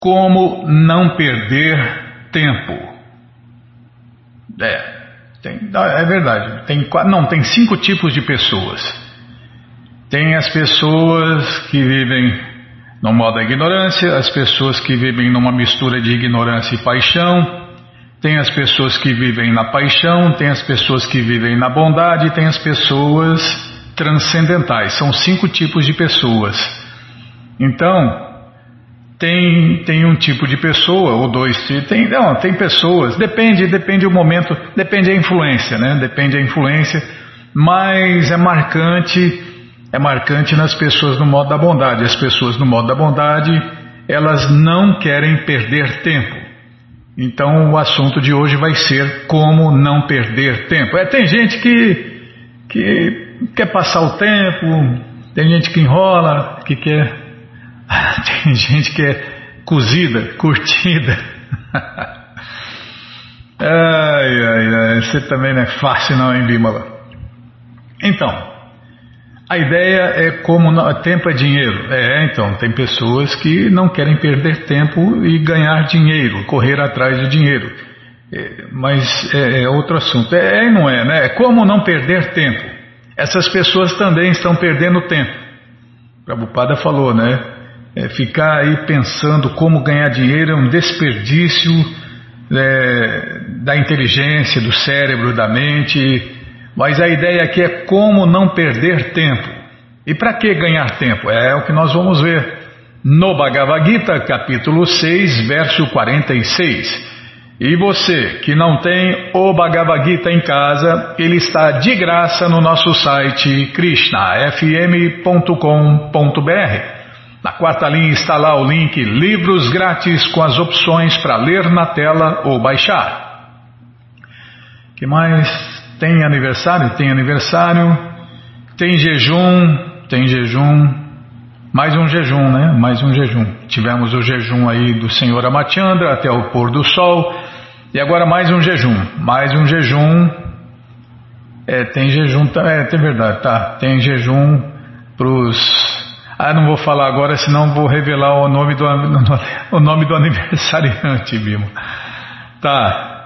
Como não perder tempo? É, tem, é verdade. Tem, não, tem cinco tipos de pessoas. Tem as pessoas que vivem no modo da ignorância, as pessoas que vivem numa mistura de ignorância e paixão, tem as pessoas que vivem na paixão, tem as pessoas que vivem na bondade, tem as pessoas transcendentais. São cinco tipos de pessoas. Então, tem, tem um tipo de pessoa, ou dois, tem, não, tem pessoas, depende, depende o momento, depende a influência, né? Depende a influência, mas é marcante, é marcante nas pessoas no modo da bondade. As pessoas no modo da bondade, elas não querem perder tempo. Então o assunto de hoje vai ser como não perder tempo. É, tem gente que, que quer passar o tempo, tem gente que enrola, que quer Tem gente que é cozida, curtida. ai, ai, ai, você também não é fácil não, hein, Bímola? Então, a ideia é como não, tempo é dinheiro. É, então, tem pessoas que não querem perder tempo e ganhar dinheiro, correr atrás de dinheiro. É, mas é, é, outro assunto. É, é não é, né? É como não perder tempo. Essas pessoas também estão perdendo tempo. Prabhupada falou, né? É, ficar aí pensando como ganhar dinheiro é um desperdício é, da inteligência, do cérebro, da mente. Mas a ideia aqui é como não perder tempo. E para que ganhar tempo? É o que nós vamos ver no Bhagavad Gita, capítulo 6, verso 46. E você que não tem o Bhagavad Gita em casa, ele está de graça no nosso site krishnafm.com.br. Na quarta linha está lá o link Livros Grátis com as opções para ler na tela ou baixar. que mais? Tem aniversário? Tem aniversário. Tem jejum? Tem jejum. Mais um jejum, né? Mais um jejum. Tivemos o jejum aí do Senhor Amatiandra até o pôr do sol. E agora mais um jejum. Mais um jejum. É, tem jejum. É, tem verdade, tá. Tem jejum para os ah, não vou falar agora, senão vou revelar o nome do, o nome do aniversariante, Bimo. Tá.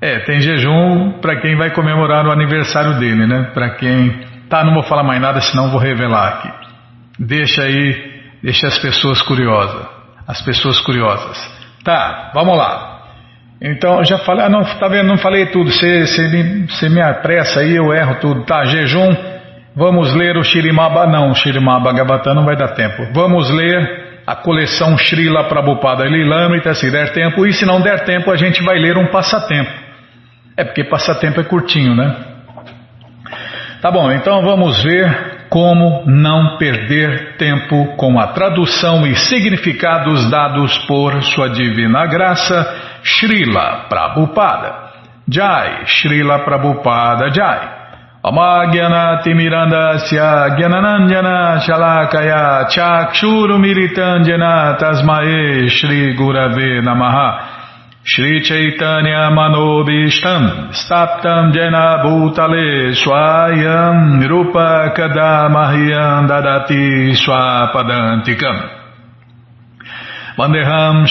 É, tem jejum para quem vai comemorar o aniversário dele, né? Para quem. Tá, não vou falar mais nada, senão vou revelar aqui. Deixa aí, deixa as pessoas curiosas. As pessoas curiosas. Tá, vamos lá. Então, já falei, ah, não, tá vendo, não falei tudo. Você, me, me apressa aí, eu erro tudo. Tá, jejum Vamos ler o Shirimaba, não, o Shirimaba Bhagavatam não vai dar tempo. Vamos ler a coleção Srila Prabhupada Lilamrita, se der tempo, e se não der tempo a gente vai ler um passatempo. É porque passatempo é curtinho, né? Tá bom, então vamos ver como não perder tempo com a tradução e significados dados por Sua Divina Graça, Srila Prabhupada. Jai, Srila Prabhupada Jai. Amagyanatimirandasya Gyananandjana Shalakaya Chakshurumiritandjana Tasmae Shri Gurave Namaha. Shri Chaitanya Manobishtam Staptam Jena Bhutale Swayam Rupa Kadamahyam Dadati Swapadantikam. Vandeham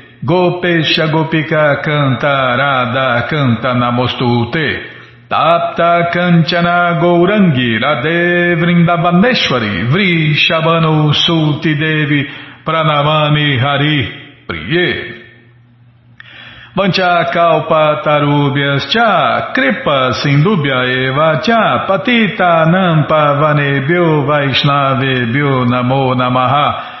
Gopesha Gopika Canta Radha Canta Namostute. Tapta Kanchana Gourangi Radhe Vrindavaneshwari Vri Shabano Sulti Devi Pranamami Hari Priye. Vancha Kalpa Tarubhyas Cha Kripa Sindubhya Eva Cha Patita Nampa Vanebhyo Vaishnavebhyo Namo Namaha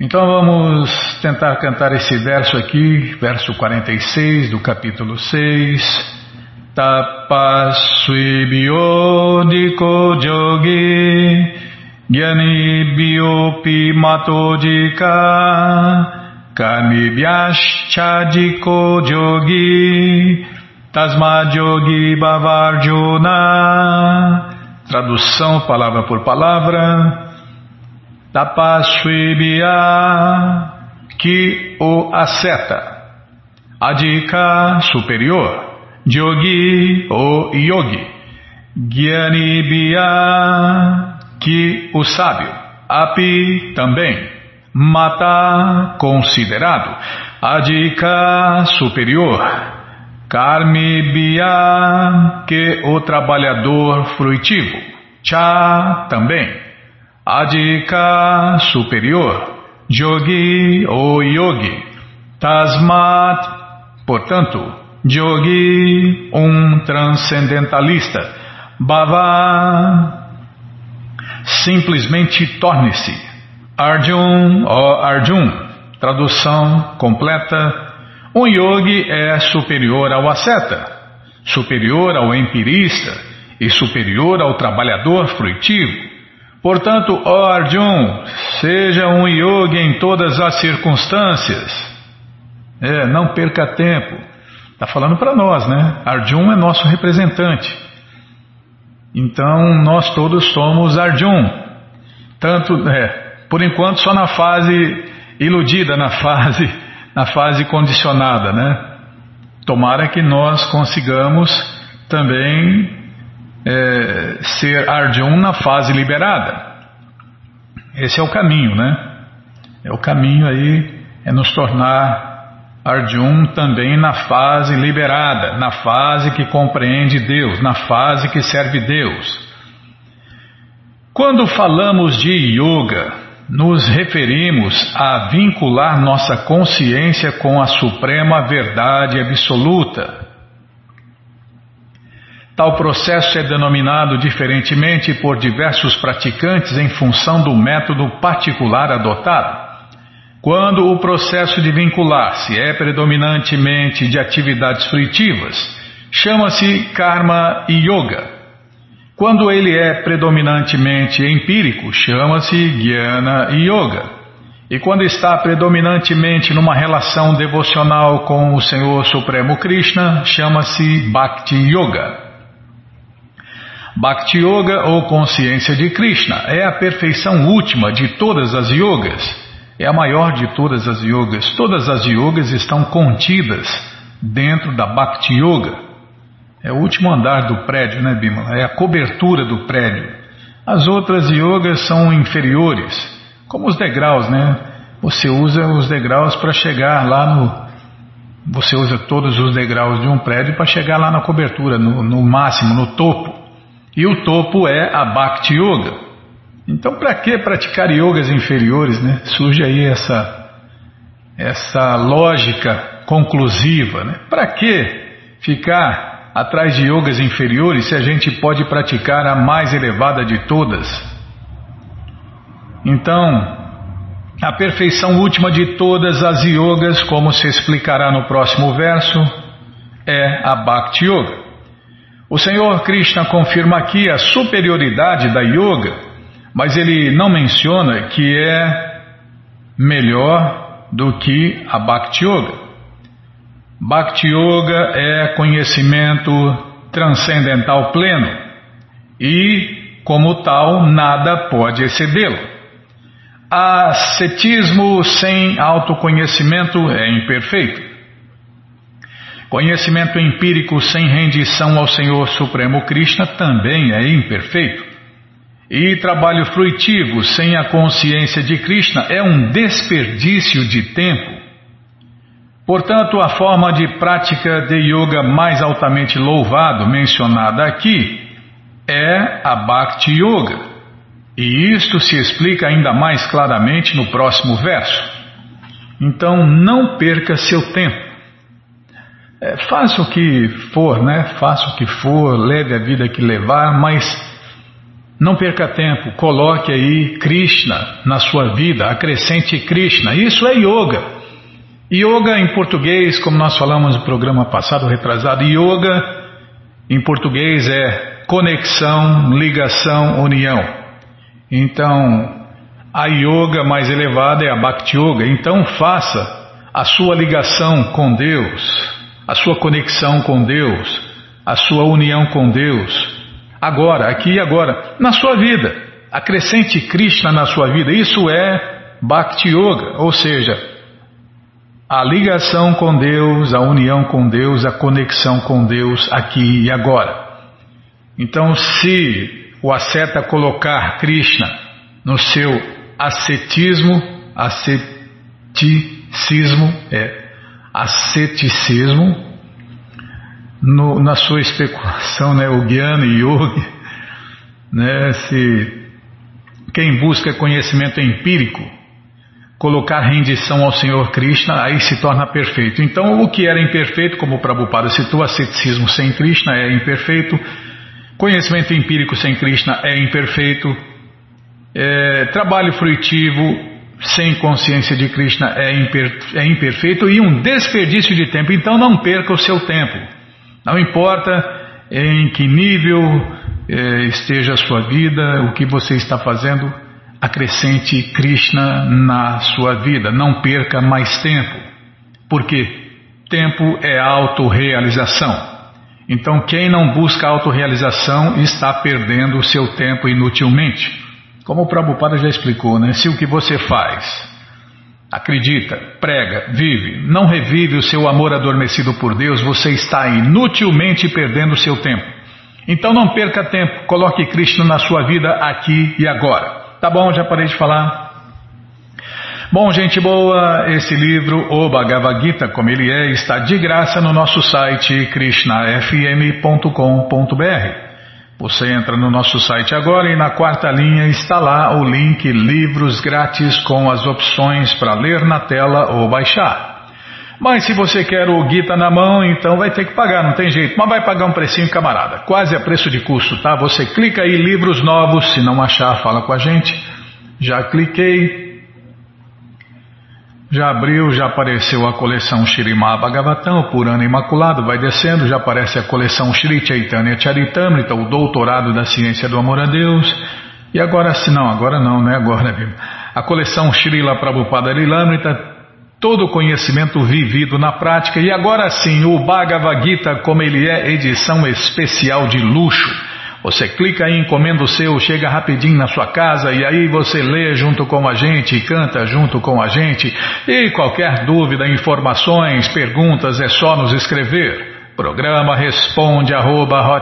Então vamos tentar cantar esse verso aqui, verso 46 do capítulo 6. Tapasvibhyo diko jogi Jnanibhyopi matodika Karmibhyashchadiko jogi Tasma jogi bhavarjuna Tradução palavra por palavra Tapasvibhya que o aceta Adika superior Yogi o yogi. Jnanibhya que o sábio, api também, mata considerado, adika superior, karmi bia que o trabalhador fruitivo, cha também, adika superior, yogi ou yogi, tasmat, portanto, yogi um transcendentalista, bhava simplesmente torne-se. Arjun, ó Arjun, tradução completa. Um yogi é superior ao asceta, superior ao empirista e superior ao trabalhador fruitivo. Portanto, ó Arjun, seja um yogi em todas as circunstâncias. É, não perca tempo. Está falando para nós, né? Arjun é nosso representante. Então nós todos somos Arjun. Tanto, é, por enquanto só na fase iludida, na fase, na fase condicionada, né? Tomara que nós consigamos também é, ser Arjun na fase liberada. Esse é o caminho, né? É o caminho aí, é nos tornar Arjun também na fase liberada, na fase que compreende Deus, na fase que serve Deus. Quando falamos de yoga, nos referimos a vincular nossa consciência com a suprema verdade absoluta. Tal processo é denominado diferentemente por diversos praticantes em função do método particular adotado. Quando o processo de vincular-se é predominantemente de atividades fruitivas, chama-se karma yoga. Quando ele é predominantemente empírico, chama-se Jnana Yoga. E quando está predominantemente numa relação devocional com o Senhor Supremo Krishna, chama-se Bhakti Yoga. Bhakti Yoga ou consciência de Krishna é a perfeição última de todas as yogas é a maior de todas as yogas. Todas as yogas estão contidas dentro da Bhakti Yoga. É o último andar do prédio, né, Bimala? É a cobertura do prédio. As outras yogas são inferiores, como os degraus, né? Você usa os degraus para chegar lá no. Você usa todos os degraus de um prédio para chegar lá na cobertura, no, no máximo, no topo. E o topo é a Bhakti Yoga. Então, para que praticar yogas inferiores, né? Surge aí essa, essa lógica conclusiva, né? Para que ficar atrás de yogas inferiores se a gente pode praticar a mais elevada de todas? Então, a perfeição última de todas as yogas, como se explicará no próximo verso, é a Bhakti Yoga. O Senhor Krishna confirma aqui a superioridade da yoga mas ele não menciona que é melhor do que a Bhakti Yoga. Bhakti Yoga é conhecimento transcendental pleno e, como tal, nada pode excedê-lo. Ascetismo sem autoconhecimento é imperfeito. Conhecimento empírico sem rendição ao Senhor Supremo Krishna também é imperfeito. E trabalho fruitivo sem a consciência de Krishna é um desperdício de tempo. Portanto, a forma de prática de yoga mais altamente louvado mencionada aqui é a Bhakti Yoga. E isto se explica ainda mais claramente no próximo verso. Então, não perca seu tempo. É, faça o que for, né? Faça o que for, leve a vida que levar, mas não perca tempo. Coloque aí Krishna na sua vida, acrescente Krishna. Isso é yoga. Yoga em português, como nós falamos no programa passado, retrasado, yoga em português é conexão, ligação, união. Então, a yoga mais elevada é a Bhakti Yoga. Então, faça a sua ligação com Deus, a sua conexão com Deus, a sua união com Deus, agora, aqui e agora, na sua vida. Acrescente Krishna na sua vida. Isso é Bhakti Yoga, ou seja, a ligação com Deus, a união com Deus, a conexão com Deus aqui e agora. Então, se o asceta colocar Krishna no seu ascetismo, asceticismo, é asceticismo, no, na sua especulação, né, o Gyana Yogi, né, se quem busca conhecimento empírico, colocar rendição ao Senhor Krishna, aí se torna perfeito. Então, o que era imperfeito, como o Prabhupada citou, asceticismo sem Krishna é imperfeito, conhecimento empírico sem Krishna é imperfeito, é, trabalho fruitivo sem consciência de Krishna é, imper, é imperfeito e um desperdício de tempo. Então não perca o seu tempo. Não importa em que nível eh, esteja a sua vida, o que você está fazendo, acrescente Krishna na sua vida. Não perca mais tempo. Porque tempo é autorrealização. Então quem não busca autorrealização está perdendo o seu tempo inutilmente. Como o Prabhupada já explicou, né? Se o que você faz, acredita, prega, vive, não revive o seu amor adormecido por Deus, você está inutilmente perdendo o seu tempo. Então não perca tempo, coloque Krishna na sua vida aqui e agora. Tá bom, já parei de falar. Bom, gente boa, esse livro, o Bhagavad Gita, como ele é, está de graça no nosso site krishnafm.com.br. Você entra no nosso site agora e na quarta linha está lá o link Livros Grátis com as opções para ler na tela ou baixar. Mas se você quer o Gita na mão, então vai ter que pagar, não tem jeito. Mas vai pagar um precinho, camarada. Quase a preço de custo, tá? Você clica aí, livros novos. Se não achar, fala com a gente. Já cliquei. Já abriu, já apareceu a coleção Shirimá Bhagavatam, por ano imaculado, vai descendo, já aparece a coleção Shri Chaitanya Charitamrita, o doutorado da ciência do amor a Deus. E agora, se não, agora não, né? Agora, viu? A coleção Srila Prabhupada Lilamrita, todo o conhecimento vivido na prática. E agora sim, o Bhagavad Gita, como ele é, edição especial de luxo você clica aí, encomenda o seu, chega rapidinho na sua casa e aí você lê junto com a gente, canta junto com a gente. E qualquer dúvida, informações, perguntas, é só nos escrever. Programa responde arroba,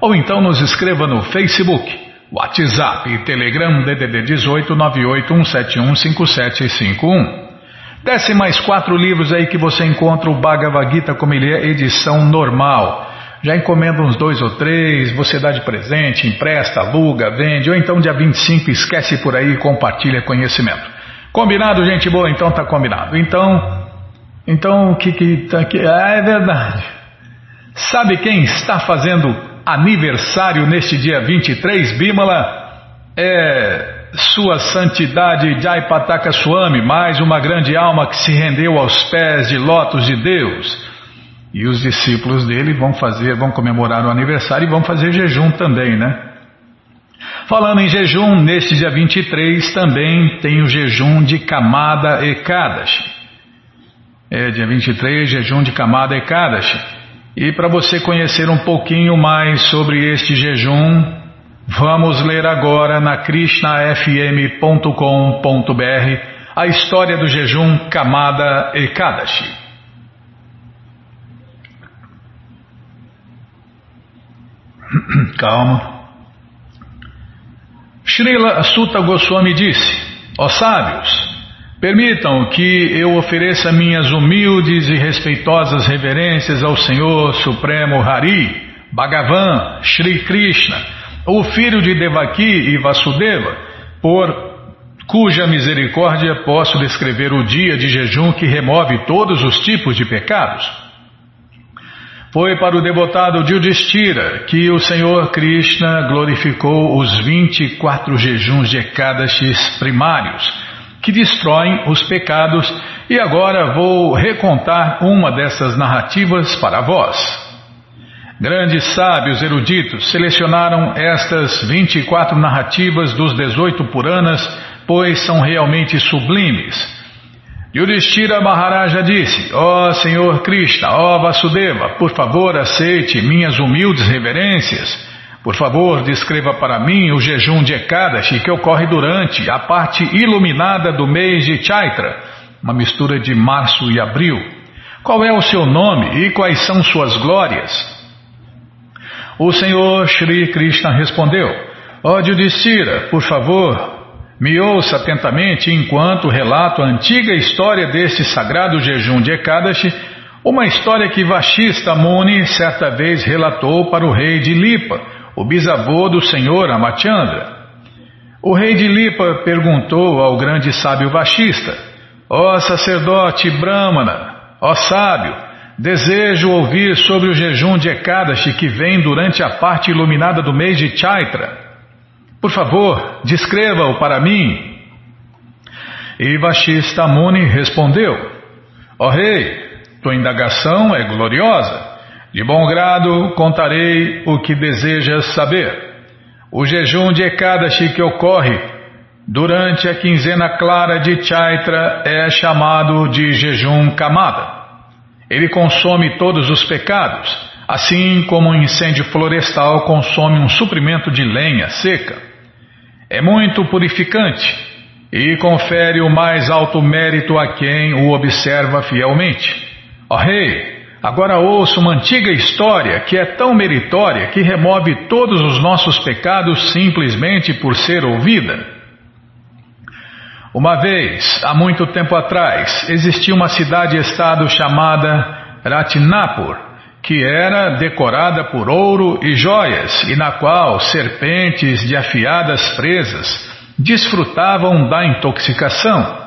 ou então nos escreva no Facebook, WhatsApp e Telegram DDD 18 981715751. Desce mais quatro livros aí que você encontra o Bhagavad Gita como ele é, edição normal já encomenda uns dois ou três, você dá de presente, empresta, aluga, vende, ou então dia 25 esquece por aí e compartilha conhecimento. Combinado, gente boa? Então tá combinado. Então, então o que que tá aqui? Ah, é verdade. Sabe quem está fazendo aniversário neste dia 23, Bimala? É Sua Santidade Jaipataka Swami, mais uma grande alma que se rendeu aos pés de lotos de Deus. E os discípulos dele vão fazer, vão comemorar o aniversário e vão fazer jejum também, né? Falando em jejum, neste dia 23 também tem o jejum de Kamada Ekadashi. É dia 23, jejum de Kamada Ekadashi. E para você conhecer um pouquinho mais sobre este jejum, Vamos ler agora na krishnafm.com.br a história do jejum Kamada Ekadashi. Calma. Srila Sutta Goswami disse: Ó sábios, permitam que eu ofereça minhas humildes e respeitosas reverências ao Senhor Supremo Hari, Bhagavan, Shri Krishna, o filho de Devaki e Vasudeva, por cuja misericórdia posso descrever o dia de jejum que remove todos os tipos de pecados. Foi para o devotado Yudhishthira que o Senhor Krishna glorificou os 24 jejuns de Ekadashis primários, que destroem os pecados, e agora vou recontar uma dessas narrativas para vós. Grandes sábios eruditos selecionaram estas 24 narrativas dos 18 Puranas, pois são realmente sublimes Yudhishthira Maharaja disse, ó oh, Senhor Krishna, ó oh, Vasudeva, por favor aceite minhas humildes reverências. Por favor, descreva para mim o jejum de Ekadashi que ocorre durante a parte iluminada do mês de Chaitra, uma mistura de março e abril. Qual é o seu nome e quais são suas glórias? O Senhor Shri Krishna respondeu, ó oh, Yudhishthira, por favor, me ouça atentamente enquanto relato a antiga história deste sagrado jejum de Ekadashi, uma história que Vashista Muni certa vez relatou para o rei de Lipa, o bisavô do senhor Amachandra. O rei de Lipa perguntou ao grande sábio Vashista: Ó oh, sacerdote Brahmana, ó oh, sábio, desejo ouvir sobre o jejum de Ekadashi que vem durante a parte iluminada do mês de Chaitra. Por favor, descreva-o para mim. E Vashista Muni respondeu: Ó oh, rei, tua indagação é gloriosa. De bom grado contarei o que desejas saber. O jejum de Ekadashi que ocorre durante a quinzena clara de Chaitra é chamado de jejum Kamada. Ele consome todos os pecados, assim como um incêndio florestal consome um suprimento de lenha seca é muito purificante e confere o mais alto mérito a quem o observa fielmente. Ó oh, rei, agora ouça uma antiga história que é tão meritória que remove todos os nossos pecados simplesmente por ser ouvida. Uma vez, há muito tempo atrás, existia uma cidade-estado chamada Ratnapur que era decorada por ouro e joias, e na qual serpentes de afiadas presas desfrutavam da intoxicação.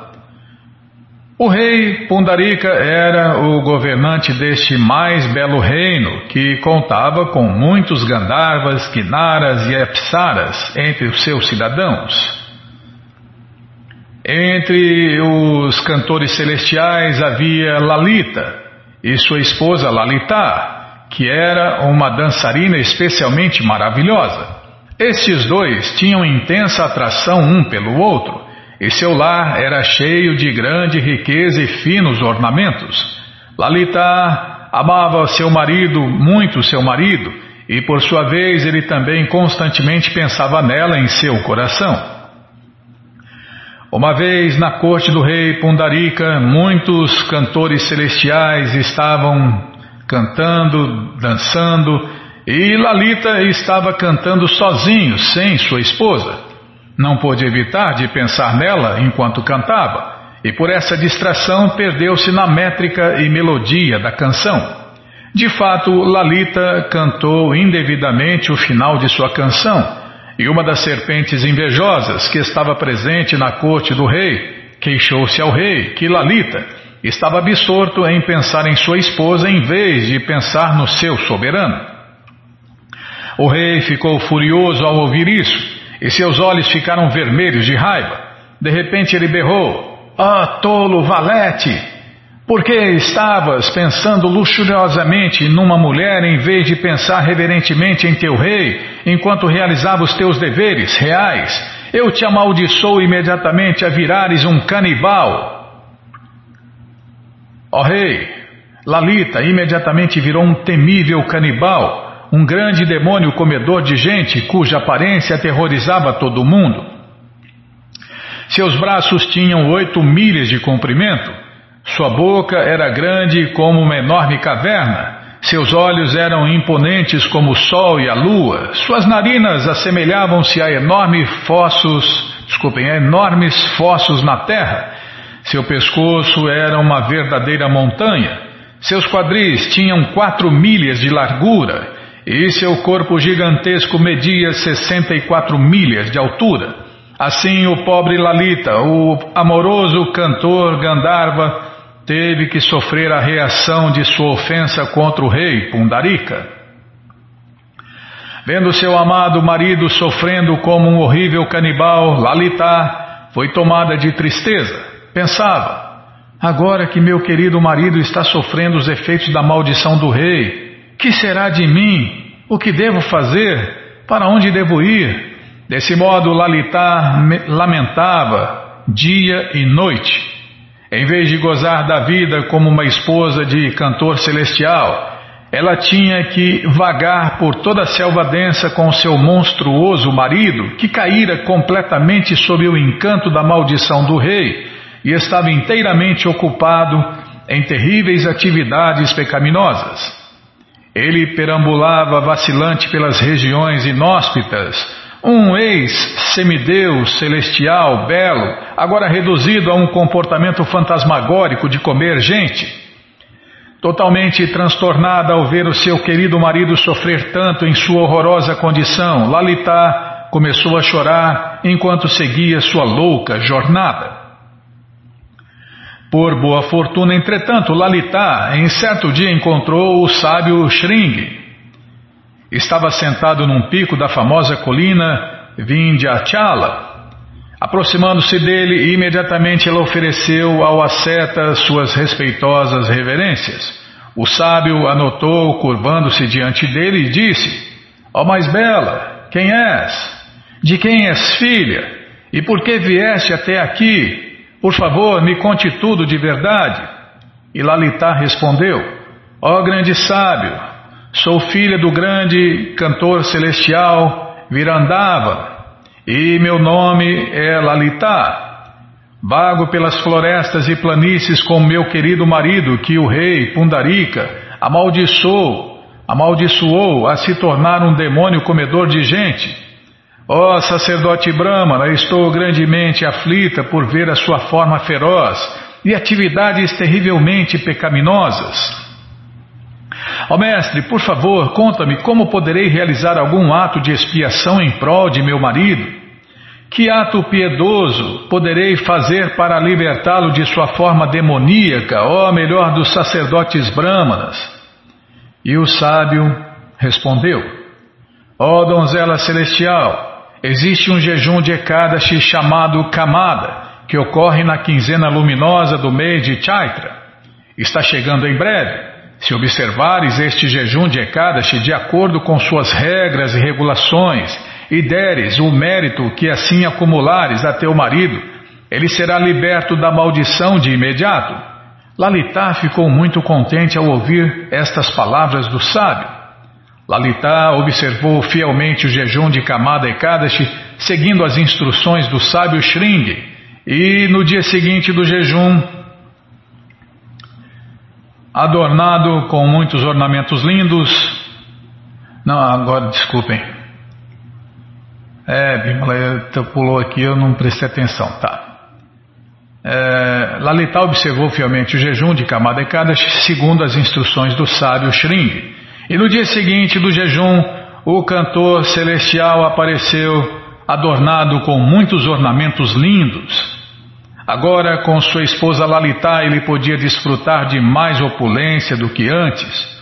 O rei Pundarika era o governante deste mais belo reino, que contava com muitos Gandharvas, Kinaras e Apsaras entre os seus cidadãos. Entre os cantores celestiais havia Lalita, e sua esposa Lalita, que era uma dançarina especialmente maravilhosa. Estes dois tinham intensa atração um pelo outro, e seu lar era cheio de grande riqueza e finos ornamentos. Lalita amava seu marido, muito seu marido, e por sua vez ele também constantemente pensava nela em seu coração. Uma vez na corte do rei Pundarika, muitos cantores celestiais estavam cantando, dançando, e Lalita estava cantando sozinho, sem sua esposa. Não pôde evitar de pensar nela enquanto cantava, e por essa distração perdeu-se na métrica e melodia da canção. De fato, Lalita cantou indevidamente o final de sua canção e uma das serpentes invejosas que estava presente na corte do rei queixou-se ao rei que Lalita estava absorto em pensar em sua esposa em vez de pensar no seu soberano. O rei ficou furioso ao ouvir isso e seus olhos ficaram vermelhos de raiva. De repente ele berrou: Ah, tolo valete! Porque estavas pensando luxuriosamente numa mulher em vez de pensar reverentemente em teu rei, enquanto realizava os teus deveres reais? Eu te amaldiçoo imediatamente a virares um canibal. Ó rei, Lalita imediatamente virou um temível canibal, um grande demônio comedor de gente, cuja aparência aterrorizava todo mundo. Seus braços tinham oito milhas de comprimento, sua boca era grande como uma enorme caverna, seus olhos eram imponentes como o sol e a lua, suas narinas assemelhavam-se a enormes fossos, desculpem, a enormes fossos na terra. Seu pescoço era uma verdadeira montanha. Seus quadris tinham quatro milhas de largura e seu corpo gigantesco media 64 milhas de altura. Assim, o pobre Lalita, o amoroso cantor Gandharva, teve que sofrer a reação de sua ofensa contra o rei Pundarika. Vendo seu amado marido sofrendo como um horrível canibal, Lalita foi tomada de tristeza. Pensava: agora que meu querido marido está sofrendo os efeitos da maldição do rei, que será de mim? O que devo fazer? Para onde devo ir? Desse modo, Lalita lamentava dia e noite. Em vez de gozar da vida como uma esposa de cantor celestial, ela tinha que vagar por toda a selva densa com seu monstruoso marido, que caíra completamente sob o encanto da maldição do rei e estava inteiramente ocupado em terríveis atividades pecaminosas. Ele perambulava vacilante pelas regiões inóspitas, um ex-semideus celestial belo, agora reduzido a um comportamento fantasmagórico de comer gente. Totalmente transtornada ao ver o seu querido marido sofrer tanto em sua horrorosa condição, Lalita começou a chorar enquanto seguia sua louca jornada. Por boa fortuna, entretanto, Lalita em certo dia encontrou o sábio Shring, estava sentado num pico da famosa colina Vindhyachala. Aproximando-se dele, imediatamente ela ofereceu ao asceta suas respeitosas reverências. O sábio anotou, curvando-se diante dele, e disse: Ó oh, mais bela, quem és? De quem és filha? E por que vieste até aqui? Por favor, me conte tudo de verdade. E Lalita respondeu: Ó oh, grande sábio, Sou filha do grande cantor celestial Virandava e meu nome é Lalita. Vago pelas florestas e planícies com meu querido marido que o rei Pundarika amaldiçoou, amaldiçoou a se tornar um demônio comedor de gente. Ó oh, sacerdote Brahmana, estou grandemente aflita por ver a sua forma feroz e atividades terrivelmente pecaminosas. Ó oh, mestre, por favor, conta-me como poderei realizar algum ato de expiação em prol de meu marido? Que ato piedoso poderei fazer para libertá-lo de sua forma demoníaca, ó melhor dos sacerdotes brâmanas? E o sábio respondeu: Ó oh, donzela celestial, existe um jejum de Ekadashi chamado Kamada, que ocorre na quinzena luminosa do mês de Chaitra. Está chegando em breve. Se observares este jejum de Ekadashi de acordo com suas regras e regulações, e deres o mérito que assim acumulares a teu marido, ele será liberto da maldição de imediato. Lalita ficou muito contente ao ouvir estas palavras do sábio. Lalita observou fielmente o jejum de Kamada Ekadashi, seguindo as instruções do sábio Shring, e no dia seguinte do jejum, adornado com muitos ornamentos lindos. Não, agora desculpem. É, Bimala, pulou aqui, eu não prestei atenção. Tá. É, Lalita observou fielmente o jejum de Kamada segundo as instruções do sábio Shring. E no dia seguinte do jejum, o cantor celestial apareceu adornado com muitos ornamentos lindos. Agora, com sua esposa Lalita, ele podia desfrutar de mais opulência do que antes.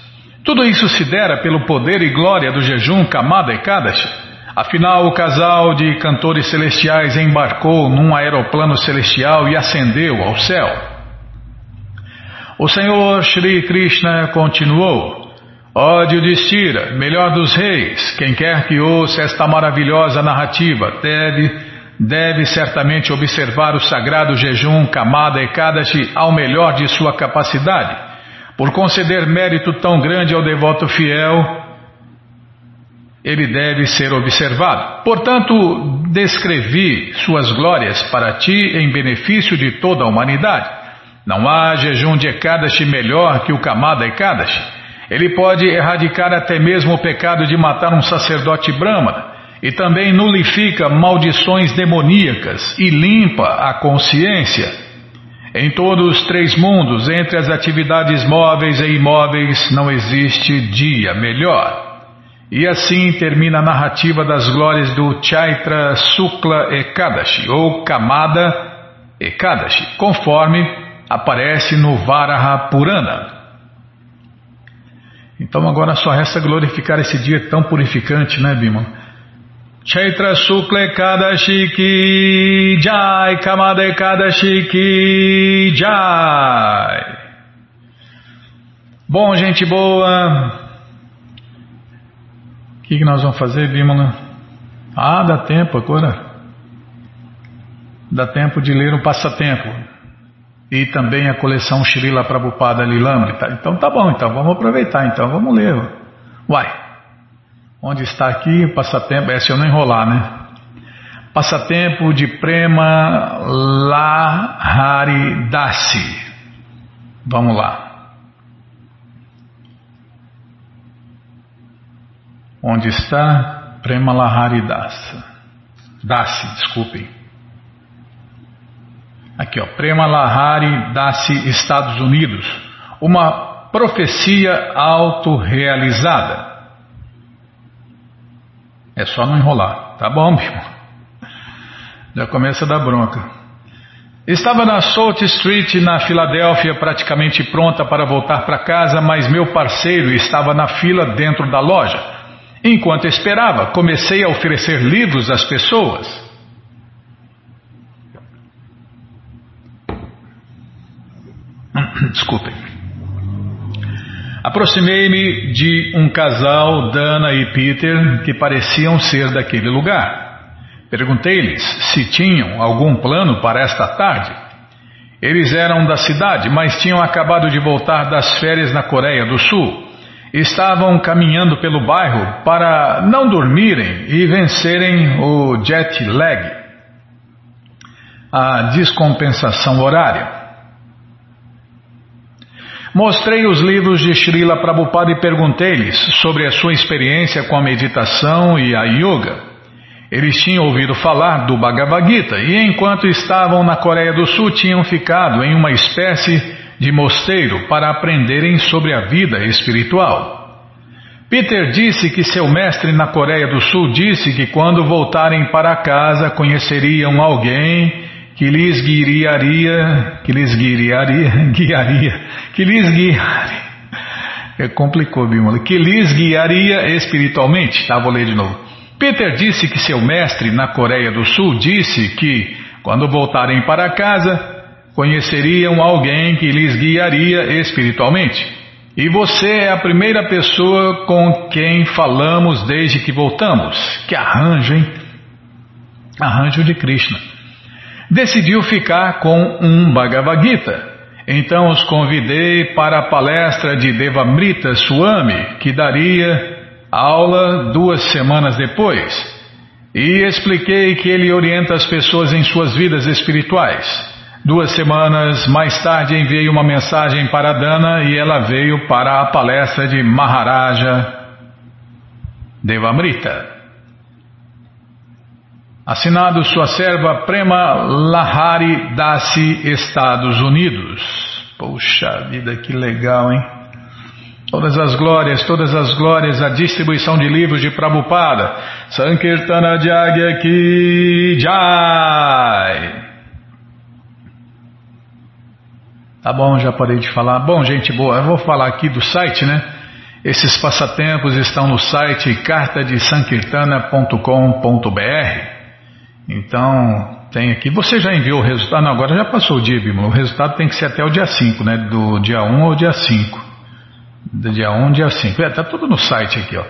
Tudo isso se dera pelo poder e glória do jejum Kamada e Kadashi. Afinal, o casal de cantores celestiais embarcou num aeroplano celestial e ascendeu ao céu. O Senhor Shri Krishna continuou: Ó Yudhishthira, melhor dos reis, quem quer que ouça esta maravilhosa narrativa deve deve certamente observar o sagrado jejum Kamada Ekadashi ao melhor de sua capacidade. Por conceder mérito tão grande ao devoto fiel, ele deve ser observado. Portanto, descrevi suas glórias para ti em benefício de toda a humanidade. Não há jejum de Ekadashi melhor que o Kamada Ekadashi. Ele pode erradicar até mesmo o pecado de matar um sacerdote brahmana e também nulifica maldições demoníacas e limpa a consciência. Em todos os três mundos, entre as atividades móveis e imóveis, não existe dia melhor. E assim termina a narrativa das glórias do Chaitra Sukla Ekadashi, ou Kamada Ekadashi, conforme aparece no Varaha Purana. Então agora só resta glorificar esse dia tão purificante, né, Bima? Chaitra Sukla Ekadashi Ki Jai, Kamada Ekadashi Ki Jai. Bom, gente boa. O que, que nós vamos fazer, Bimala? Ah, dá tempo agora. Dá tempo de ler um passatempo. E também a coleção Srila Prabhupada Lilamrita. Então tá bom, então vamos aproveitar, então vamos ler. Uai. Onde está aqui passatempo? É se eu não enrolar, né? Passatempo de Prema Laharidasi. Vamos lá. Onde está Prema Laharidasa? Dasi, desculpem. Aqui, ó, Prema Lahari Dasi, Estados Unidos. Uma profecia autorrealizada. É só não enrolar. Tá bom, meu irmão? Já começa a dar bronca. Estava na Salt Street, na Filadélfia, praticamente pronta para voltar para casa, mas meu parceiro estava na fila dentro da loja. Enquanto esperava, comecei a oferecer livros às pessoas. Desculpem. Aproximei-me de um casal, Dana e Peter, que pareciam ser daquele lugar. Perguntei-lhes se tinham algum plano para esta tarde. Eles eram da cidade, mas tinham acabado de voltar das férias na Coreia do Sul. Estavam caminhando pelo bairro para não dormirem e vencerem o jet lag, a descompensação horária. Mostrei os livros de Srila Prabhupada e perguntei-lhes sobre a sua experiência com a meditação e a yoga. Eles tinham ouvido falar do Bhagavad Gita e, enquanto estavam na Coreia do Sul, tinham ficado em uma espécie de mosteiro para aprenderem sobre a vida espiritual. Peter disse que seu mestre na Coreia do Sul disse que quando voltarem para casa conheceriam alguém que lhes guiaria, que lhes guiaria, guiaria, que lhes guiaria, é, complicou, Bimala, que lhes guiaria espiritualmente, tá, vou ler de novo. Peter disse que seu mestre na Coreia do Sul disse que, quando voltarem para casa, conheceriam alguém que lhes guiaria espiritualmente. E você é a primeira pessoa com quem falamos desde que voltamos. Que arranjo, hein? Arranjo de Krishna decidiu ficar com um Bhagavad Gita. Então os convidei para a palestra de Devamrita Swami, que daria aula duas semanas depois. E expliquei que ele orienta as pessoas em suas vidas espirituais. Duas semanas mais tarde enviei uma mensagem para Dana e ela veio para a palestra de Maharaja Devamrita. Assinado sua serva Prema Lahari Dasi, Estados Unidos. Poxa vida, que legal, hein? Todas as glórias, todas as glórias, a distribuição de livros de Prabhupada. Sankirtana Jagya Ki Jai. Tá bom, já parei de falar. Bom, gente boa, eu vou falar aqui do site, né? Esses passatempos estão no site cartadesankirtana.com.br. Então, tem aqui. Você já enviou o resultado? Não, agora já passou o dia, Bímola. O resultado tem que ser até o dia 5, né? Do dia 1 ao dia 5. Do dia 1 ao dia 5. É, tá tudo no site aqui, ó.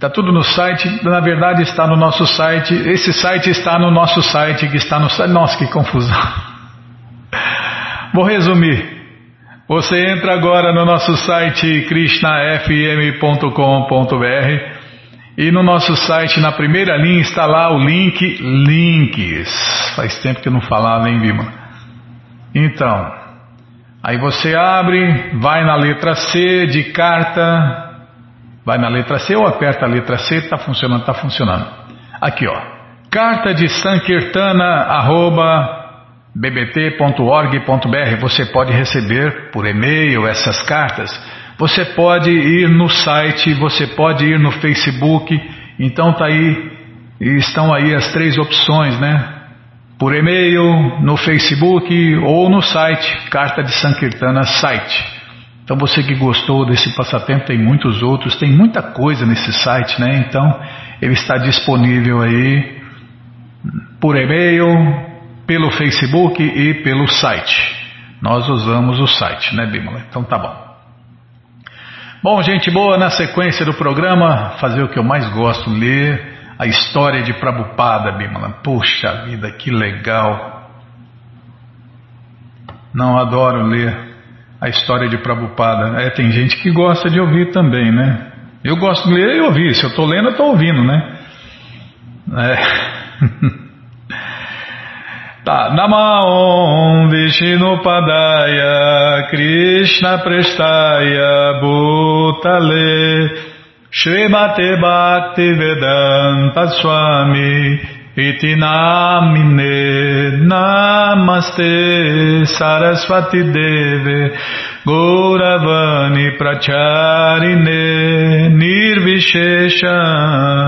Tá tudo no site, na verdade está no nosso site. Esse site está no nosso site, que está no site. Nossa, que confusão. Vou resumir. Você entra agora no nosso site krishnafm.com.br E no nosso site, na primeira linha, está lá o link Links. Faz tempo que eu não falava, hein, Bima? Então, aí você abre, vai na letra C de carta, vai na letra C ou aperta a letra C, está funcionando, está funcionando. Aqui, ó. Carta de Sankirtana, arroba bbt.org.br. Você pode receber por e-mail essas cartas. Você pode ir no site, você pode ir no Facebook. Então tá aí, estão aí as três opções, né? Por e-mail, no Facebook ou no site, Carta de Sankirtana site. Então você que gostou desse passatempo, tem muitos outros, tem muita coisa nesse site, né? Então ele está disponível aí por e-mail, pelo Facebook e pelo site. Nós usamos o site, né, Bímola? Então tá bom. Bom, gente boa, na sequência do programa, fazer o que eu mais gosto, ler a história de Prabhupada, Bímola. Puxa vida, que legal. Não adoro ler a história de Prabhupada. É, tem gente que gosta de ouvir também, né? Eu gosto de ler e ouvir. Se eu estou lendo, eu estou ouvindo, né? É. Tá, Namaon Vishnu Padaya Krishna Prestaya Bhutale Srimate Bhakti Vedanta Swami Iti Namine Namaste Saraswati Deve Gauravani Pracharine Nirvishesha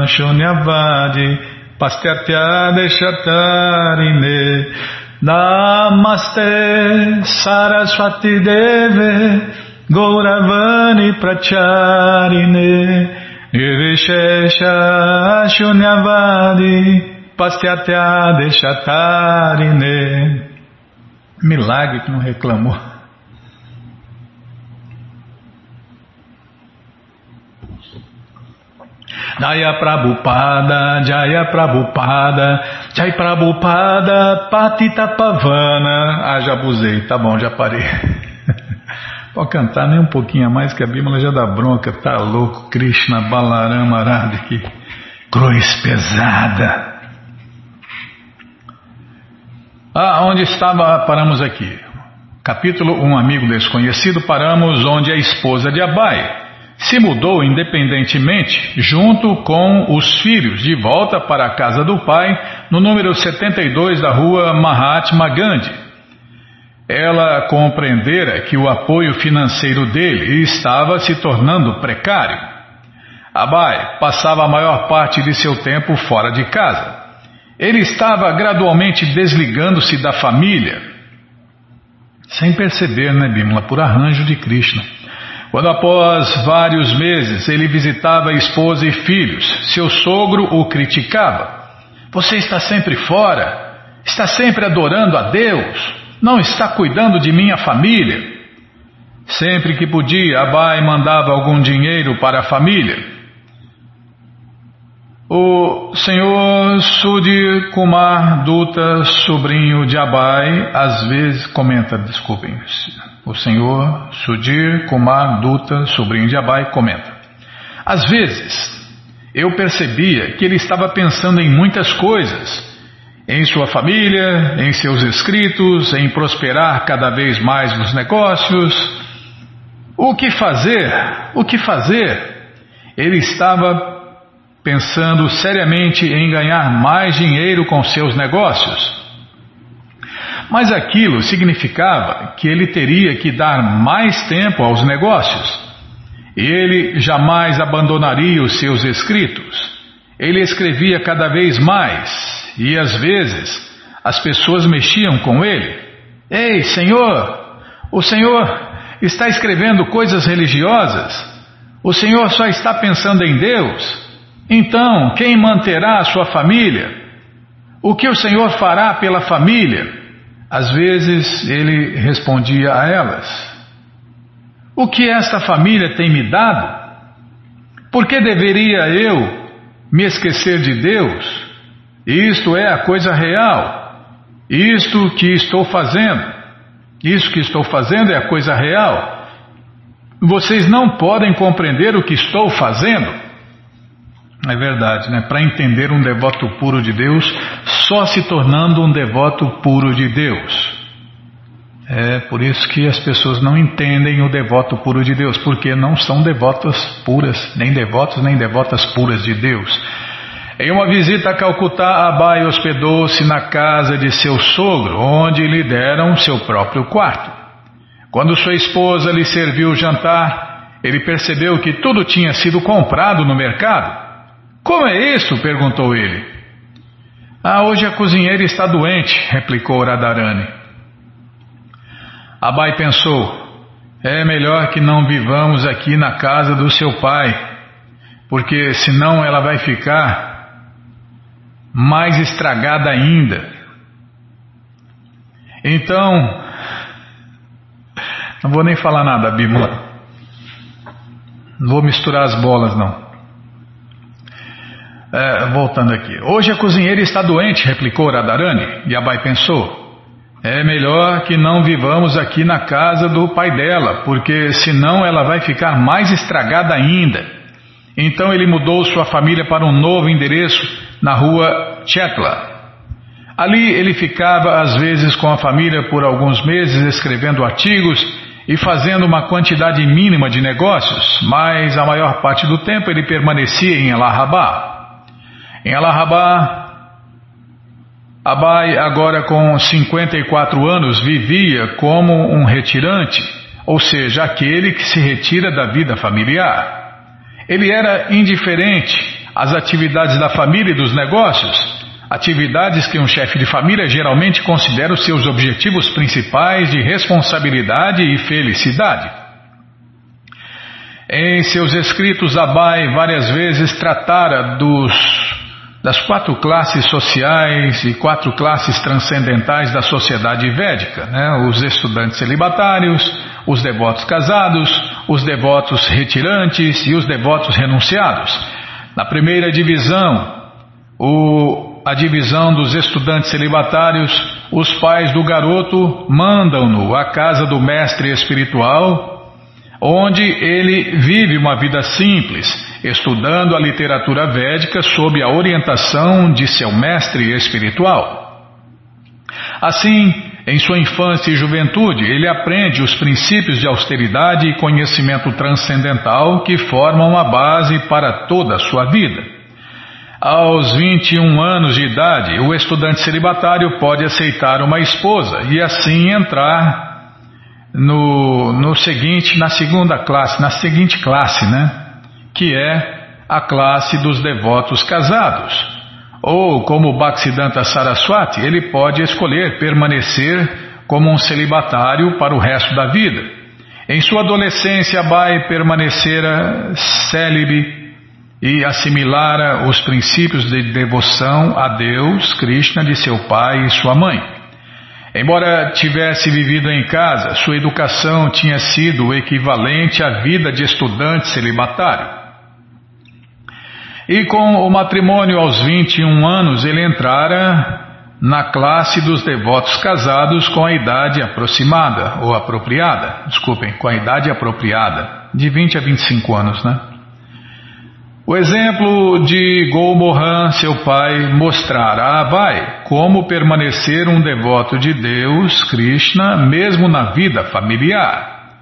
Shunyavadi Pastyatyadechatarine Namaste Saraswati Deve. Gauravani Pracharine. Nirvishesha Shunyavadi Pastyatyadechatarine Milagre que não reclamou. Jaya Prabhupada, Jaya Prabhupada, Jai Prabhupada, Patita Pavana. Ah, já abusei, tá bom, já parei. Pode cantar nem um pouquinho a mais que a Bíblia já dá bronca, tá louco, Krishna Balarama Arada, que cruz pesada. Ah, onde estava, paramos aqui. Capítulo Um Amigo Desconhecido, paramos onde a esposa de Abai se mudou independentemente junto com os filhos de volta para a casa do pai no número 72 da rua Mahatma Gandhi. Ela compreendera que o apoio financeiro dele estava se tornando precário. Abai passava a maior parte de seu tempo fora de casa. Ele estava gradualmente desligando-se da família, sem perceber, né, Bimla, por arranjo de Krishna. Quando após vários meses ele visitava esposa e filhos, seu sogro o criticava. Você está sempre fora, está sempre adorando a Deus, não está cuidando de minha família. Sempre que podia, Abai mandava algum dinheiro para a família. O senhor Sudi Kumar Dutta, sobrinho de Abai, às vezes comenta, desculpem, o senhor Sudir Kumar Dutta, sobrinho de Abai, comenta: Às vezes eu percebia que ele estava pensando em muitas coisas, em sua família, em seus escritos, em prosperar cada vez mais nos negócios. O que fazer? O que fazer? Ele estava pensando seriamente em ganhar mais dinheiro com seus negócios. Mas aquilo significava que ele teria que dar mais tempo aos negócios. Ele jamais abandonaria os seus escritos. Ele escrevia cada vez mais e às vezes as pessoas mexiam com ele. Ei, Senhor, o Senhor está escrevendo coisas religiosas? O Senhor só está pensando em Deus? Então, quem manterá a sua família? O que o Senhor fará pela família? Às vezes ele respondia a elas: O que esta família tem me dado? Por que deveria eu me esquecer de Deus? Isto é a coisa real. Isto que estou fazendo. Isso que estou fazendo é a coisa real. Vocês não podem compreender o que estou fazendo. É verdade, né? Para entender um devoto puro de Deus, só se tornando um devoto puro de Deus. É por isso que as pessoas não entendem o devoto puro de Deus, porque não são devotas puras, nem devotos nem devotas puras de Deus. Em uma visita a Calcutá, Abai hospedou-se na casa de seu sogro, onde lhe deram seu próprio quarto. Quando sua esposa lhe serviu o jantar, ele percebeu que tudo tinha sido comprado no mercado. Como é isso? perguntou ele. Ah, hoje a cozinheira está doente, replicou Radharani. Abai pensou: é melhor que não vivamos aqui na casa do seu pai, porque senão ela vai ficar mais estragada ainda. Então, não vou nem falar nada, Bíblia. Não vou misturar as bolas, não. É, voltando aqui. Hoje a cozinheira está doente, replicou Radharani. E Abai pensou: é melhor que não vivamos aqui na casa do pai dela, porque senão ela vai ficar mais estragada ainda. Então ele mudou sua família para um novo endereço na rua Chetla. Ali ele ficava às vezes com a família por alguns meses escrevendo artigos e fazendo uma quantidade mínima de negócios, mas a maior parte do tempo ele permanecia em Allahabad. Em Allahabad, Abai, agora com 54 anos, vivia como um retirante, ou seja, aquele que se retira da vida familiar. Ele era indiferente as atividades da família e dos negócios, atividades que um chefe de família geralmente considera os seus objetivos principais de responsabilidade e felicidade. Em seus escritos, Abai várias vezes tratara dos, das quatro classes sociais e quatro classes transcendentais da sociedade védica: né? os estudantes celibatários, os devotos casados, os devotos retirantes e os devotos renunciados. Na primeira divisão, o, a divisão dos estudantes celibatários, os pais do garoto mandam-no à casa do mestre espiritual, onde ele vive uma vida simples, estudando a literatura védica sob a orientação de seu mestre espiritual. Assim, em sua infância e juventude, ele aprende os princípios de austeridade e conhecimento transcendental que formam a base para toda a sua vida. Aos 21 anos de idade, o estudante celibatário pode aceitar uma esposa e assim entrar no, no seguinte, na segunda classe, na seguinte classe, né? Que é a classe dos devotos casados. Ou, como Bhaktisiddhanta Saraswati, ele pode escolher permanecer como um celibatário para o resto da vida. Em sua adolescência, Bai permanecera célibe e assimilara os princípios de devoção a Deus, Krishna, de seu pai e sua mãe. Embora tivesse vivido em casa, sua educação tinha sido equivalente à vida de estudante celibatário. E com o matrimônio aos 21 anos, ele entrara na classe dos devotos casados com a idade aproximada, ou apropriada, desculpem, com a idade apropriada, de 20 a 25 anos, né? O exemplo de Golmohan, seu pai, mostrará a Abai como permanecer um devoto de Deus, Krishna, mesmo na vida familiar.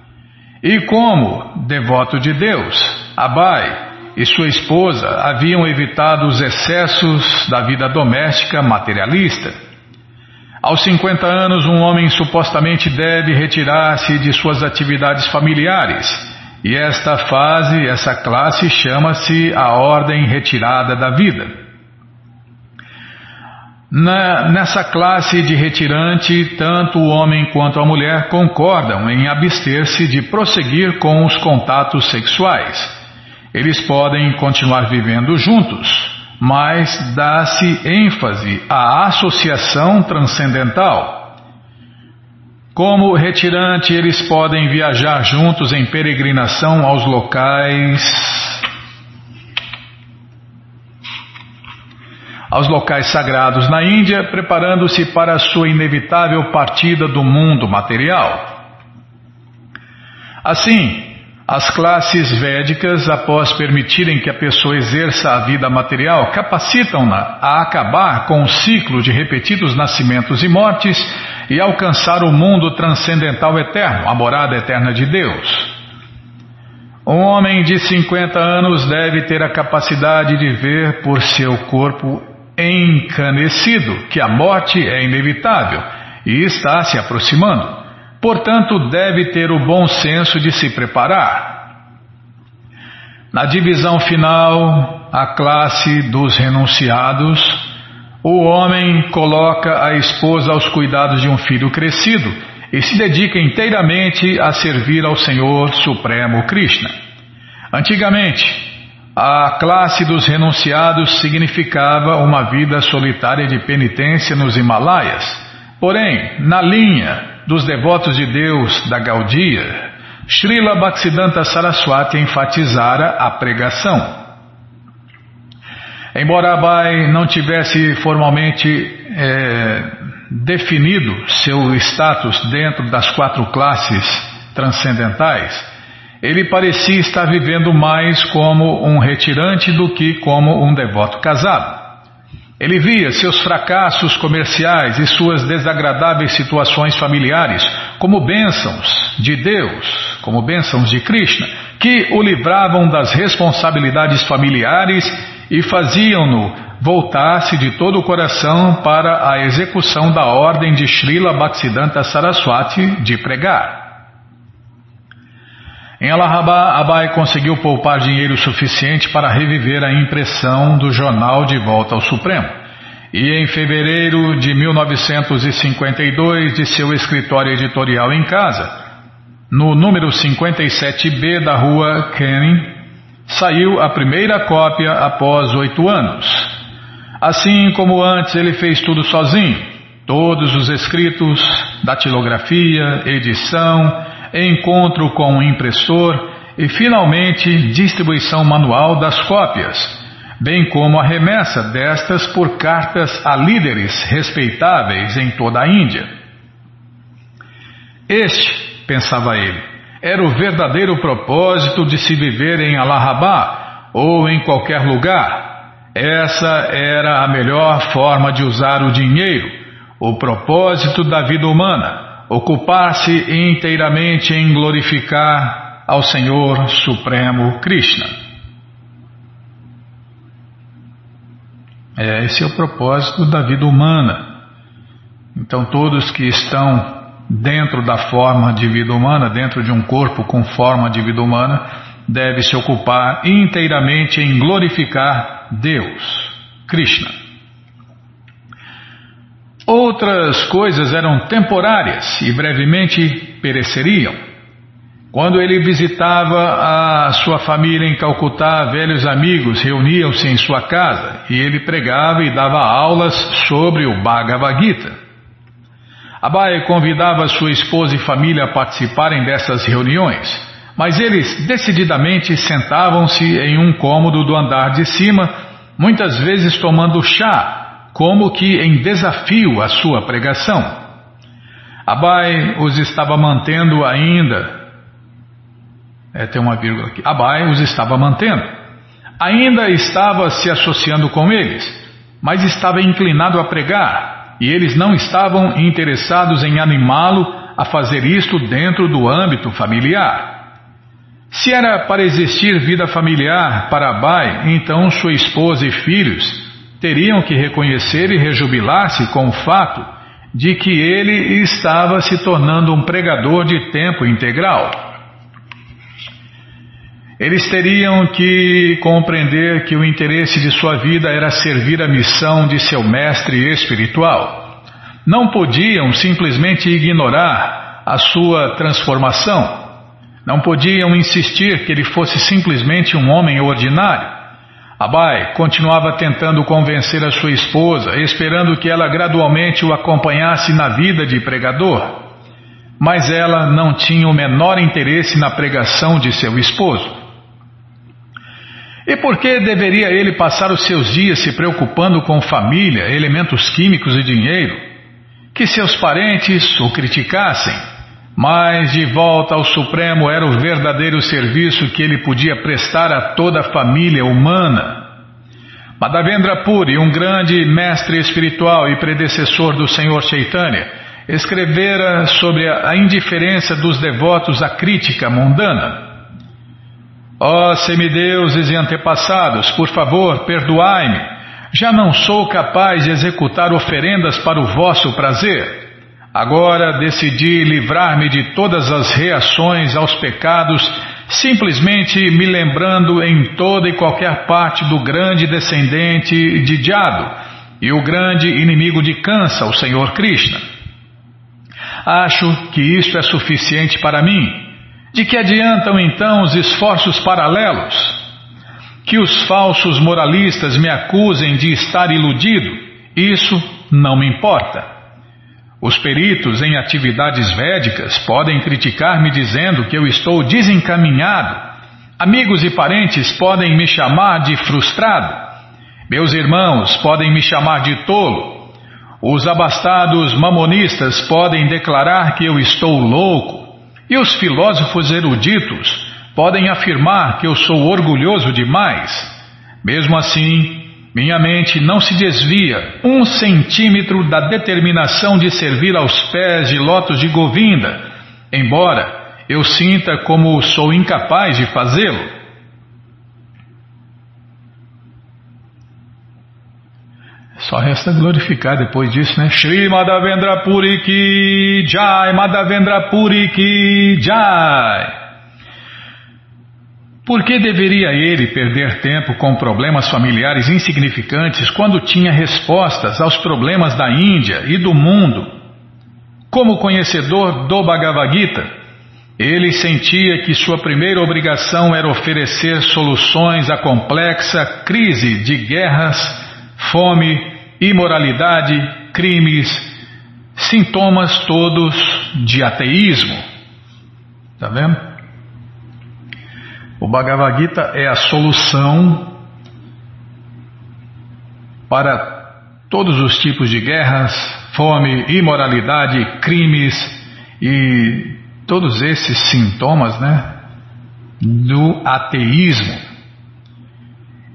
E como devoto de Deus, Abai e sua esposa haviam evitado os excessos da vida doméstica materialista. Aos 50 anos, um homem supostamente deve retirar-se de suas atividades familiares, e esta fase, essa classe, chama-se a ordem retirada da vida. Na, nessa classe de retirante, tanto o homem quanto a mulher concordam em abster-se de prosseguir com os contatos sexuais. Eles podem continuar vivendo juntos, mas dá-se ênfase à associação transcendental. Como retirante, eles podem viajar juntos em peregrinação aos locais aos locais sagrados na Índia, preparando-se para a sua inevitável partida do mundo material. Assim, As classes védicas, após permitirem que a pessoa exerça a vida material, capacitam-na a acabar com o ciclo de repetidos nascimentos e mortes e alcançar o mundo transcendental eterno, a morada eterna de Deus. Um homem de 50 anos deve ter a capacidade de ver por seu corpo encanecido que a morte é inevitável e está se aproximando. Portanto, deve ter o bom senso de se preparar. Na divisão final, a classe dos renunciados, o homem coloca a esposa aos cuidados de um filho crescido e se dedica inteiramente a servir ao Senhor Supremo Krishna. Antigamente, a classe dos renunciados significava uma vida solitária de penitência nos Himalaias. Porém, na linha dos devotos de Deus da Gaudia, Srila Bhaktisiddhanta Saraswati enfatizara a pregação. Embora Abai não tivesse formalmente é, definido seu status dentro das quatro classes transcendentais, ele parecia estar vivendo mais como um retirante do que como um devoto casado. Ele via seus fracassos comerciais e suas desagradáveis situações familiares como bênçãos de Deus, como bênçãos de Krishna, que o livravam das responsabilidades familiares e faziam-no voltar-se de todo o coração para a execução da ordem de Srila Bhaktisiddhanta Saraswati de pregar. Em Allahabad, Abai conseguiu poupar dinheiro suficiente para reviver a impressão do jornal de volta ao Supremo. E em fevereiro de 1952, de seu escritório editorial em casa, no número 57B da rua Kenning, saiu a primeira cópia após oito anos. Assim como antes, ele fez tudo sozinho. Todos os escritos, datilografia, edição, encontro com o impressor e, finalmente, distribuição manual das cópias, bem como a remessa destas por cartas a líderes respeitáveis em toda a Índia. Este, pensava ele, era o verdadeiro propósito de se viver em Allahabad ou em qualquer lugar. Essa era a melhor forma de usar o dinheiro, o propósito da vida humana ocupar-se inteiramente em glorificar ao Senhor Supremo Krishna. É, esse é o propósito da vida humana. Então, todos que estão dentro da forma de vida humana, dentro de um corpo com forma de vida humana, devem se ocupar inteiramente em glorificar Deus, Krishna. Outras coisas eram temporárias e brevemente pereceriam. Quando ele visitava a sua família em Calcutá, velhos amigos reuniam-se em sua casa e ele pregava e dava aulas sobre o Bhagavad Gita. Abai convidava sua esposa e família a participarem dessas reuniões, mas eles decididamente sentavam-se em um cômodo do andar de cima, muitas vezes tomando chá como que em desafio à sua pregação. Abai os estava mantendo ainda. É, tem uma vírgula aqui. Abai os estava mantendo. Ainda estava se associando com eles, mas estava inclinado a pregar, e eles não estavam interessados em animá-lo a fazer isto dentro do âmbito familiar. Se era para existir vida familiar para Abai, então sua esposa e filhos teriam que reconhecer e rejubilar-se com o fato de que ele estava se tornando um pregador de tempo integral. Eles teriam que compreender que o interesse de sua vida era servir a missão de seu mestre espiritual. Não podiam simplesmente ignorar a sua transformação. Não podiam insistir que ele fosse simplesmente um homem ordinário. Abai continuava tentando convencer a sua esposa, esperando que ela gradualmente o acompanhasse na vida de pregador. Mas ela não tinha o menor interesse na pregação de seu esposo. E por que deveria ele passar os seus dias se preocupando com família, elementos químicos e dinheiro? Que seus parentes o criticassem, Mas de volta ao Supremo era o verdadeiro serviço que ele podia prestar a toda a família humana. Madhavendra Puri, um grande mestre espiritual e predecessor do Senhor Chaitanya, escrevera sobre a indiferença dos devotos à crítica mundana. Ó oh, semideuses e antepassados, por favor, perdoai-me. Já não sou capaz de executar oferendas para o vosso prazer. Agora decidi livrar-me de todas as reações aos pecados, simplesmente me lembrando em toda e qualquer parte do grande descendente de Diado e o grande inimigo de Kansa, o Senhor Krishna. Acho que isto é suficiente para mim. De que adiantam então os esforços paralelos? Que os falsos moralistas me acusem de estar iludido, isso não me importa. Os peritos em atividades védicas podem criticar-me dizendo que eu estou desencaminhado. Amigos e parentes podem me chamar de frustrado. Meus irmãos podem me chamar de tolo. Os abastados mamonistas podem declarar que eu estou louco. E os filósofos eruditos podem afirmar que eu sou orgulhoso demais. Mesmo assim, minha mente não se desvia um centímetro da determinação de servir aos pés de lotos de Govinda, embora eu sinta como sou incapaz de fazê-lo. Só resta glorificar depois disso, né? Shri Madhavendra Puri Ki Jai, Madhavendra Puri Ki Jai. Por que deveria ele perder tempo com problemas familiares insignificantes quando tinha respostas aos problemas da Índia e do mundo? Como conhecedor do Bhagavad Gita, ele sentia que sua primeira obrigação era oferecer soluções à complexa crise de guerras, fome imoralidade, crimes, sintomas todos de ateísmo. Está vendo? O Bhagavad Gita é a solução para todos os tipos de guerras, fome, imoralidade, crimes e todos esses sintomas, né, do ateísmo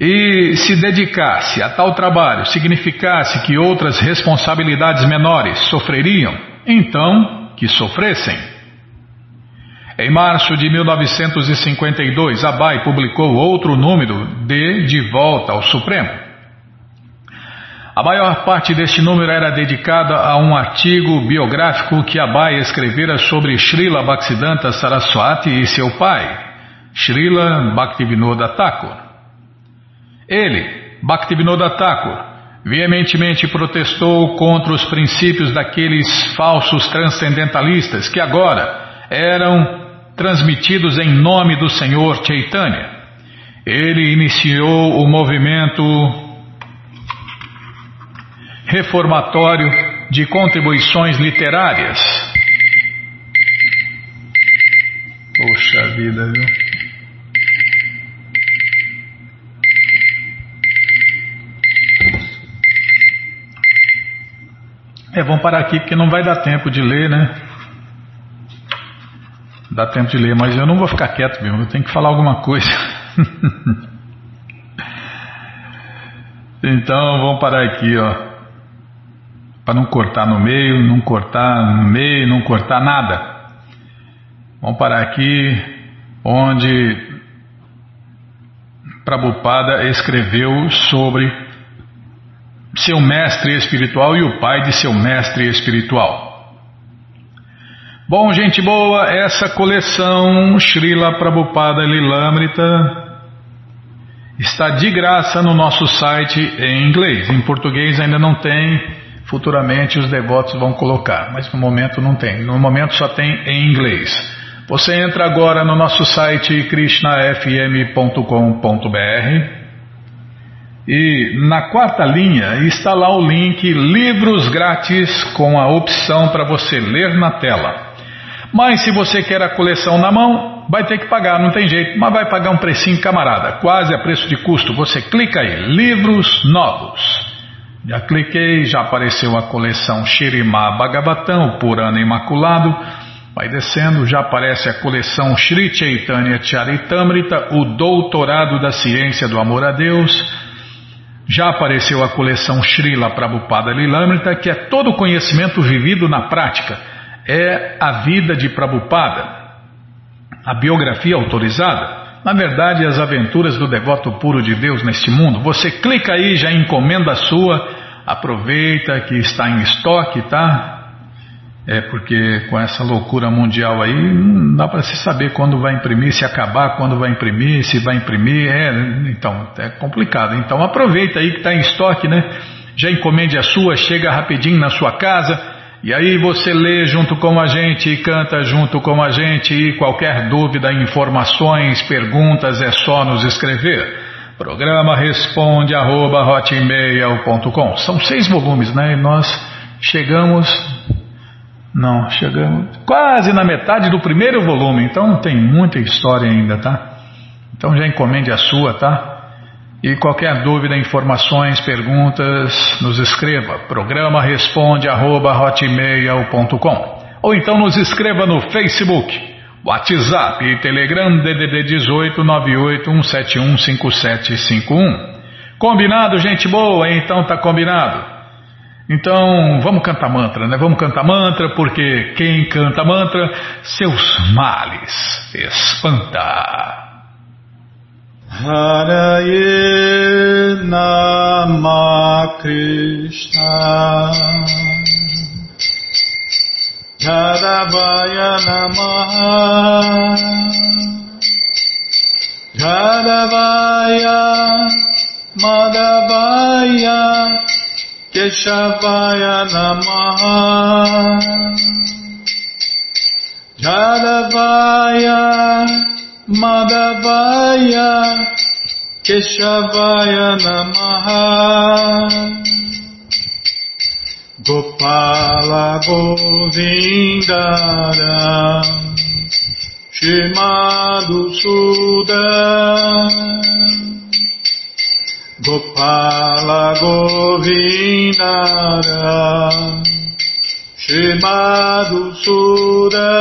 e se dedicasse a tal trabalho significasse que outras responsabilidades menores sofreriam, então que sofressem. Em março de 1952, Abai publicou outro número de De Volta ao Supremo. A maior parte deste número era dedicada a um artigo biográfico que Abai escrevera sobre Srila Bhaktisiddhanta Saraswati e seu pai, Srila Bhaktivinoda Thakur. Ele, Bhaktivinoda Thakur, veementemente protestou contra os princípios daqueles falsos transcendentalistas que agora eram transmitidos em nome do Senhor Chaitanya. Ele iniciou o movimento reformatório de contribuições literárias. Poxa vida, viu? É, vamos parar aqui porque não vai dar tempo de ler, né? Dá tempo de ler, mas eu não vou ficar quieto mesmo, eu tenho que falar alguma coisa. então vamos parar aqui, ó. Para não cortar no meio, não cortar no meio, não cortar nada. Vamos parar aqui onde Prabhupada escreveu sobre seu mestre espiritual e o pai de seu mestre espiritual. Bom, gente boa, essa coleção Srila Prabhupada Lilamrita está de graça no nosso site em inglês. Em português ainda não tem, futuramente os devotos vão colocar, mas no momento não tem. No momento só tem em inglês. Você entra agora no nosso site krishnafm.com.br e na quarta linha está lá o link Livros Grátis com a opção para você ler na tela. Mas se você quer a coleção na mão, vai ter que pagar, não tem jeito, mas vai pagar um precinho camarada, quase a preço de custo. Você clica aí, livros novos. Já cliquei, já apareceu a coleção Shirimá Bhagavatam, Purana Imaculado. Vai descendo, já aparece a coleção Sri Chaitanya Charitamrita, o Doutorado da Ciência do Amor a Deus. Já apareceu a coleção Srila Prabhupada Lilamrita, que é todo o conhecimento vivido na prática. É a vida de Prabhupada, a biografia autorizada. Na verdade, as aventuras do devoto puro de Deus neste mundo. Você clica aí, já encomenda a sua, aproveita que está em estoque, tá? É porque com essa loucura mundial aí, não dá para se saber quando vai imprimir, se acabar, quando vai imprimir, se vai imprimir. É, então, é complicado. Então aproveita aí que está em estoque, né? Já encomende a sua, chega rapidinho na sua casa. E aí você lê junto com a gente e canta junto com a gente. E qualquer dúvida, informações, perguntas, é só nos escrever. Programa responde arroba, São seis volumes, né? E nós chegamos não, chegamos quase na metade do primeiro volume, então tem muita história ainda, tá? Então já encomende a sua, tá? E qualquer dúvida, informações, perguntas, nos escreva. Programa responde arroba, ou então nos escreva no Facebook, WhatsApp e Telegram DDD 18 981715751. Combinado, gente boa? Então tá combinado. Então, vamos cantar mantra, né? Vamos cantar mantra, porque quem canta mantra, seus males espanta. Haraye Nama Krishna. Yadavaya Namaha. Yadavaya Madhavaya Keshavaya Namaha. Jadavaya Madhavaya Keshavaya Namaha Gopala Govindara Shimadu Sudan Gopala Govindara Shrimadu Sura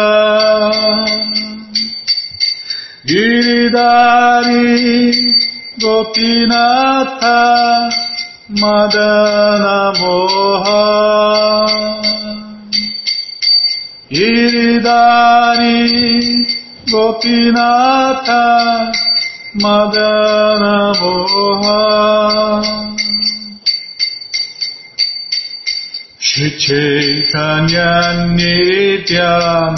Giridari Gopinatha Madana Moha Giridari Gopinatha Madana Moha Shri Chaitanya Nityananda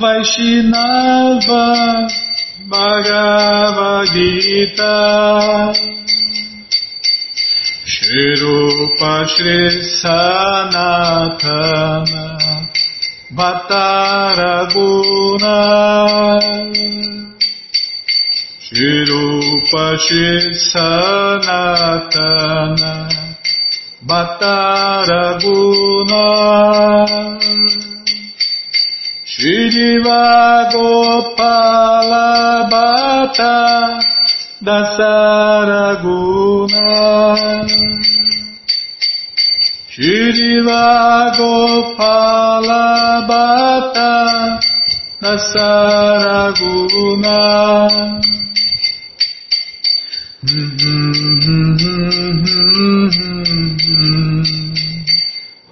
Vaishnava Bhagavad Gita Shri Shri Sanatana Bhattaraguna Shirupa Sanatana Bhattaraguna Shriva Gopala Bhatta Dasaraguna. Shriva Gopala Bhatta Nasaraguna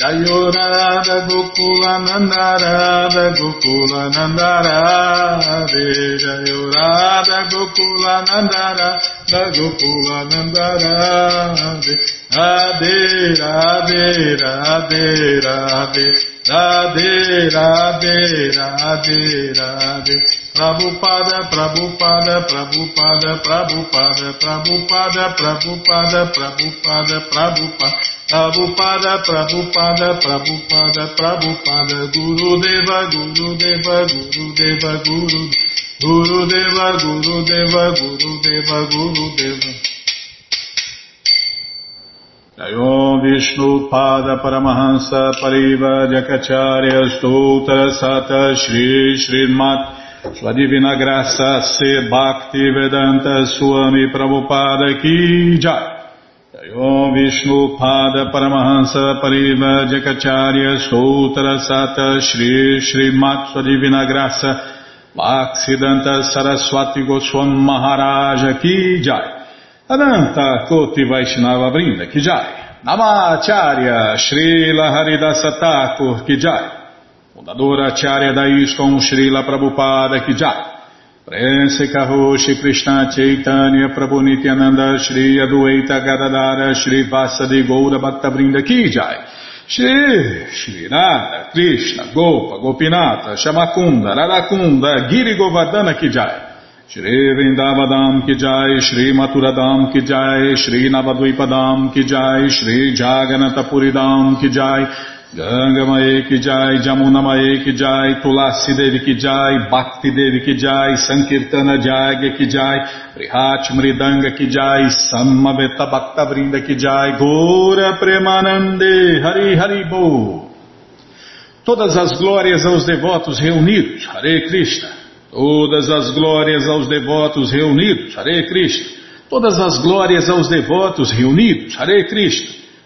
Jayorada Gokula Nandarada Gokula Nandara Jayorada Gokula Nandara Gokula Nandara Radhe Radhe Radhe Radhe Radhe, Radhe, Radhe, Radhe. Prabhupada, Prabhupada, Prabhupada, Prabhupada, Prabhupada, Prabhupada, Prabhupada, Prabhupada. Prabhupada, Prabhupada, Prabhupada, Prabhupada, Guru Deva, Guru Deva, Guru Deva, Guru Guru Deva, Guru Deva, Guru Deva, Guru Deva. Jayom Vishnu Pada Paramahansa Pariva Jakacharya Stoutra Sata Shri Srimat Sua Divina Graça Se Bhakti Vedanta Swami Prabhupada Ki Jai Jayom Vishnu Pada Paramahansa Pariva Jakacharya Stoutra Sata Shri Srimat Sua Divina Graça Bhaksidanta Saraswati Goswam Maharaja Ki Jai Ananta Koti Vaishnava Brinda Kijai, Namacharya Srila Haridasa Thakur Kijai, fundadora Acharya da ISKCON Srila Prabhupada Kijai, Prense Karoshi Krishna Chaitanya Prabhu Nityananda Shri Adueita Gadadara Shri Vasadi Goura Brinda Kijai, Shri Shri Radha Krishna Gopa Gopinata Shamakunda Radakunda Giri Govardhana Kijai, Shri Vrindavadam ki jai, Shri Maturadam ki jai, Shri Navadvipadam ki jai, Shri Jaganatapuridam ki jai, Gangamaye ki jai, Jamunamaye ki jai, Tulasi Devi ki jai, Bhakti Devi ki jai, Sankirtana Jagya ki jai, Mridanga ki jai, Samaveta Bhakta Vrinda ki jai, Gora Premanande, Hari Hari Bo. Todas as glórias aos devotos reunidos, Hare Krishna. Todas as glórias aos devotos reunidos, Hare Krishna. Todas as glórias aos devotos reunidos, Hare Krishna.